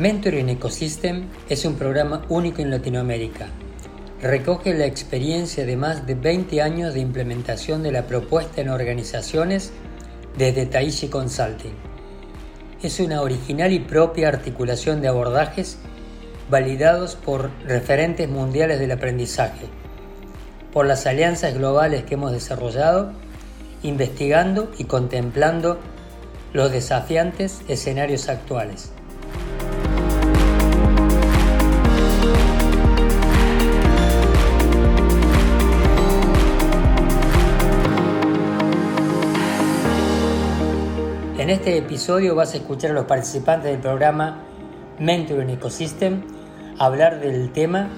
Mentoring Ecosystem es un programa único en Latinoamérica. Recoge la experiencia de más de 20 años de implementación de la propuesta en organizaciones desde Taishi Consulting. Es una original y propia articulación de abordajes validados por referentes mundiales del aprendizaje, por las alianzas globales que hemos desarrollado, investigando y contemplando los desafiantes escenarios actuales. En este episodio vas a escuchar a los participantes del programa Mentoring Ecosystem hablar del tema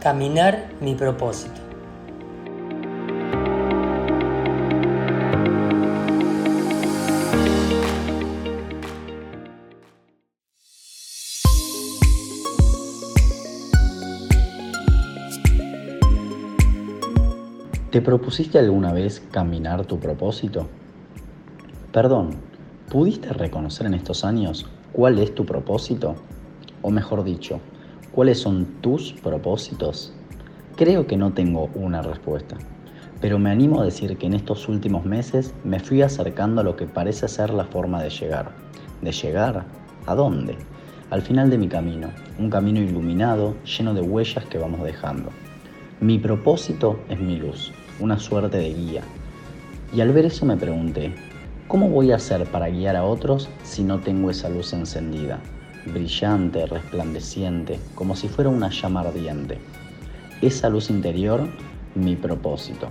Caminar mi propósito. ¿Te propusiste alguna vez caminar tu propósito? Perdón, ¿Pudiste reconocer en estos años cuál es tu propósito? O mejor dicho, ¿cuáles son tus propósitos? Creo que no tengo una respuesta, pero me animo a decir que en estos últimos meses me fui acercando a lo que parece ser la forma de llegar. ¿De llegar? ¿A dónde? Al final de mi camino, un camino iluminado, lleno de huellas que vamos dejando. Mi propósito es mi luz, una suerte de guía. Y al ver eso me pregunté, ¿Cómo voy a hacer para guiar a otros si no tengo esa luz encendida, brillante, resplandeciente, como si fuera una llama ardiente? Esa luz interior, mi propósito.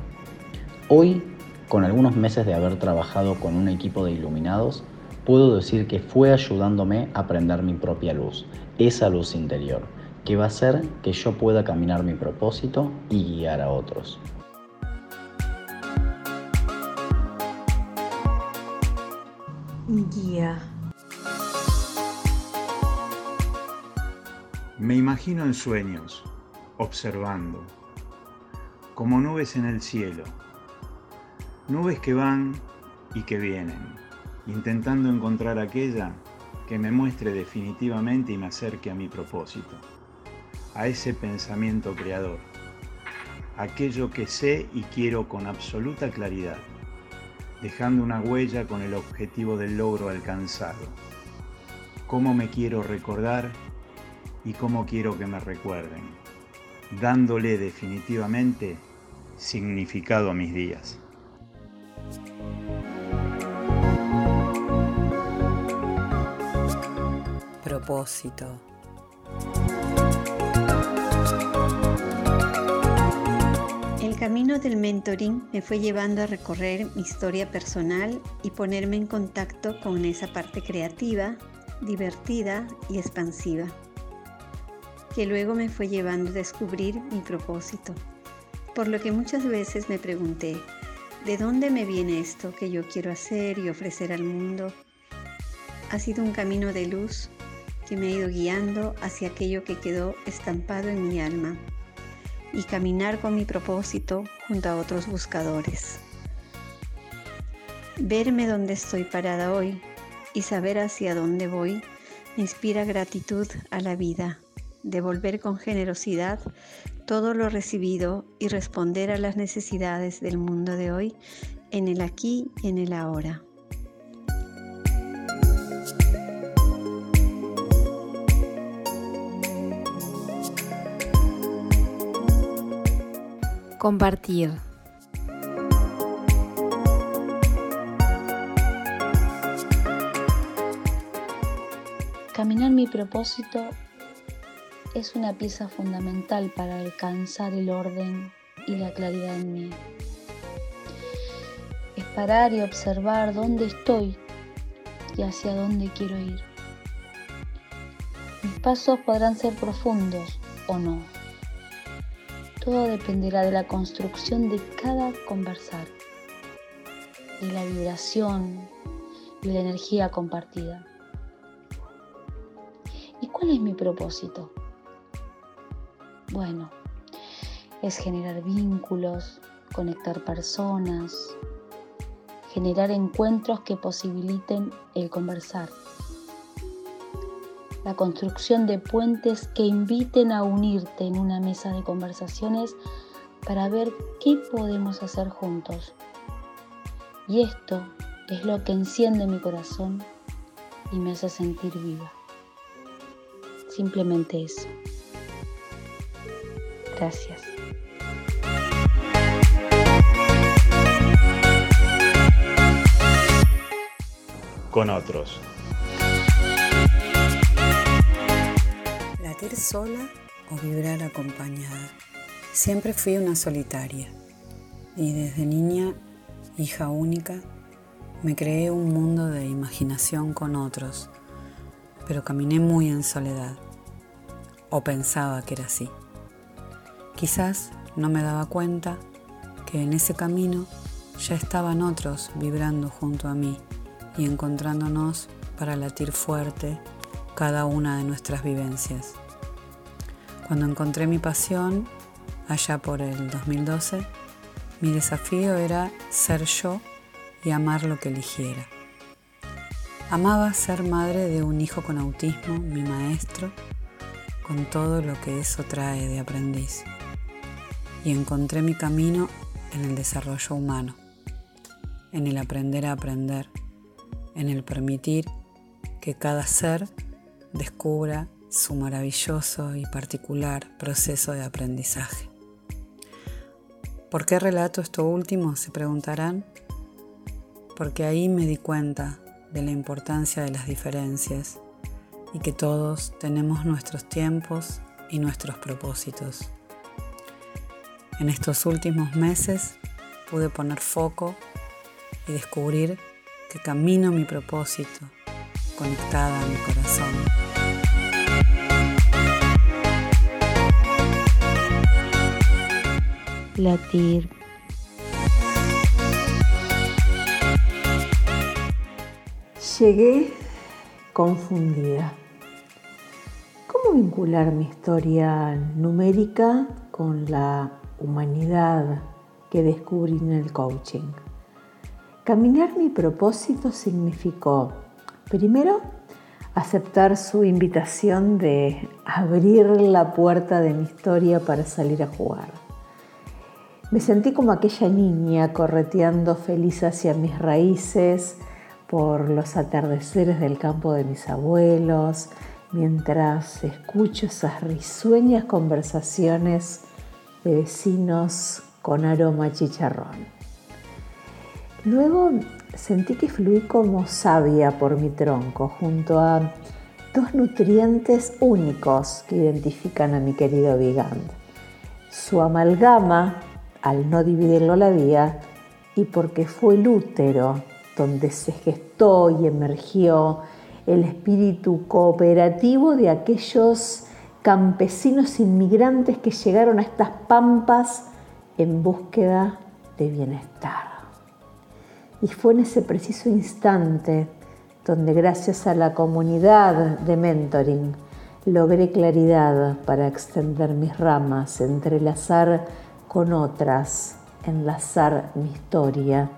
Hoy, con algunos meses de haber trabajado con un equipo de iluminados, puedo decir que fue ayudándome a prender mi propia luz, esa luz interior, que va a hacer que yo pueda caminar mi propósito y guiar a otros. Guía. Me imagino en sueños, observando, como nubes en el cielo, nubes que van y que vienen, intentando encontrar aquella que me muestre definitivamente y me acerque a mi propósito, a ese pensamiento creador, aquello que sé y quiero con absoluta claridad dejando una huella con el objetivo del logro alcanzado. Cómo me quiero recordar y cómo quiero que me recuerden, dándole definitivamente significado a mis días. Propósito. Camino del mentoring me fue llevando a recorrer mi historia personal y ponerme en contacto con esa parte creativa, divertida y expansiva, que luego me fue llevando a descubrir mi propósito. Por lo que muchas veces me pregunté, ¿de dónde me viene esto que yo quiero hacer y ofrecer al mundo? Ha sido un camino de luz que me ha ido guiando hacia aquello que quedó estampado en mi alma y caminar con mi propósito junto a otros buscadores. Verme donde estoy parada hoy y saber hacia dónde voy me inspira gratitud a la vida, devolver con generosidad todo lo recibido y responder a las necesidades del mundo de hoy en el aquí y en el ahora. Compartir. Caminar mi propósito es una pieza fundamental para alcanzar el orden y la claridad en mí. Es parar y observar dónde estoy y hacia dónde quiero ir. Mis pasos podrán ser profundos o no todo dependerá de la construcción de cada conversar, de la vibración y la energía compartida. ¿Y cuál es mi propósito? Bueno, es generar vínculos, conectar personas, generar encuentros que posibiliten el conversar. La construcción de puentes que inviten a unirte en una mesa de conversaciones para ver qué podemos hacer juntos. Y esto es lo que enciende mi corazón y me hace sentir viva. Simplemente eso. Gracias. Con otros. Sola o vibrar acompañada. Siempre fui una solitaria y desde niña, hija única, me creé un mundo de imaginación con otros, pero caminé muy en soledad, o pensaba que era así. Quizás no me daba cuenta que en ese camino ya estaban otros vibrando junto a mí y encontrándonos para latir fuerte cada una de nuestras vivencias. Cuando encontré mi pasión, allá por el 2012, mi desafío era ser yo y amar lo que eligiera. Amaba ser madre de un hijo con autismo, mi maestro, con todo lo que eso trae de aprendiz. Y encontré mi camino en el desarrollo humano, en el aprender a aprender, en el permitir que cada ser descubra su maravilloso y particular proceso de aprendizaje. ¿Por qué relato esto último? Se preguntarán porque ahí me di cuenta de la importancia de las diferencias y que todos tenemos nuestros tiempos y nuestros propósitos. En estos últimos meses pude poner foco y descubrir que camino mi propósito conectada a mi corazón. Latir Llegué confundida. ¿Cómo vincular mi historia numérica con la humanidad que descubrí en el coaching? Caminar mi propósito significó, primero, aceptar su invitación de abrir la puerta de mi historia para salir a jugar. Me sentí como aquella niña correteando feliz hacia mis raíces, por los atardeceres del campo de mis abuelos, mientras escucho esas risueñas conversaciones de vecinos con aroma chicharrón. Luego sentí que fluí como savia por mi tronco junto a dos nutrientes únicos que identifican a mi querido Vigand. Su amalgama, al no dividirlo la vía, y porque fue el útero donde se gestó y emergió el espíritu cooperativo de aquellos campesinos inmigrantes que llegaron a estas pampas en búsqueda de bienestar. Y fue en ese preciso instante donde gracias a la comunidad de mentoring logré claridad para extender mis ramas, entrelazar con otras, enlazar mi historia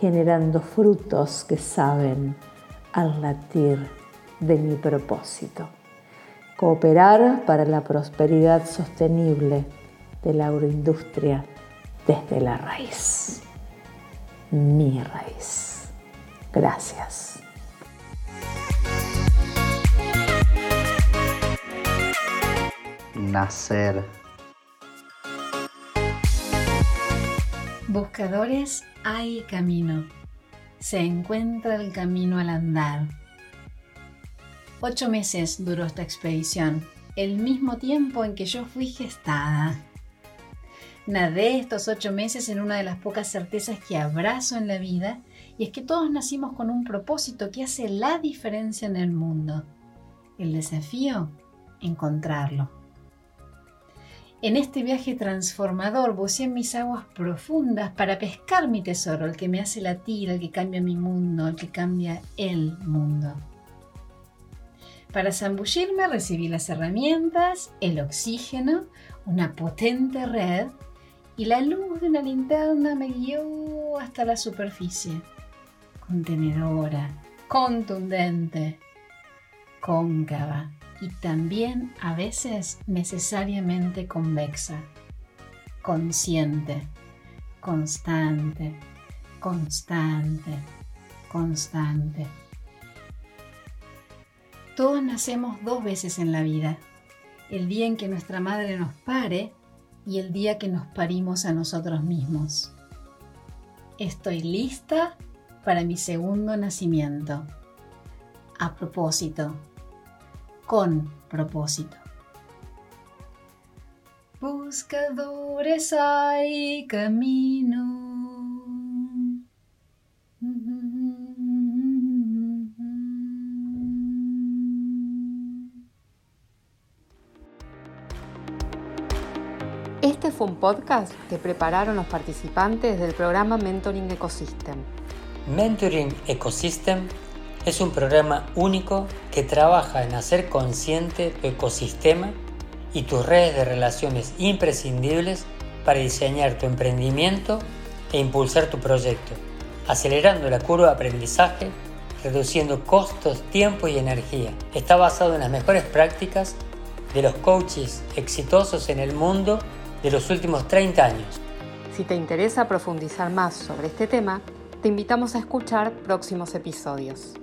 generando frutos que saben al latir de mi propósito. Cooperar para la prosperidad sostenible de la agroindustria desde la raíz. Mi raíz. Gracias. Nacer. Buscadores hay camino. Se encuentra el camino al andar. Ocho meses duró esta expedición, el mismo tiempo en que yo fui gestada. Nadé estos ocho meses en una de las pocas certezas que abrazo en la vida, y es que todos nacimos con un propósito que hace la diferencia en el mundo. El desafío, encontrarlo. En este viaje transformador buceé en mis aguas profundas para pescar mi tesoro, el que me hace latir, el que cambia mi mundo, el que cambia el mundo. Para zambullirme recibí las herramientas, el oxígeno, una potente red y la luz de una linterna me guió hasta la superficie. Contenedora, contundente, cóncava y también a veces necesariamente convexa, consciente, constante, constante, constante. Todos nacemos dos veces en la vida, el día en que nuestra madre nos pare y el día que nos parimos a nosotros mismos. Estoy lista para mi segundo nacimiento. A propósito, con propósito. Buscadores hay camino. Este fue un podcast que prepararon los participantes del programa Mentoring Ecosystem. Mentoring Ecosystem es un programa único que trabaja en hacer consciente tu ecosistema y tus redes de relaciones imprescindibles para diseñar tu emprendimiento e impulsar tu proyecto, acelerando la curva de aprendizaje, reduciendo costos, tiempo y energía. Está basado en las mejores prácticas de los coaches exitosos en el mundo de los últimos 30 años. Si te interesa profundizar más sobre este tema, te invitamos a escuchar próximos episodios.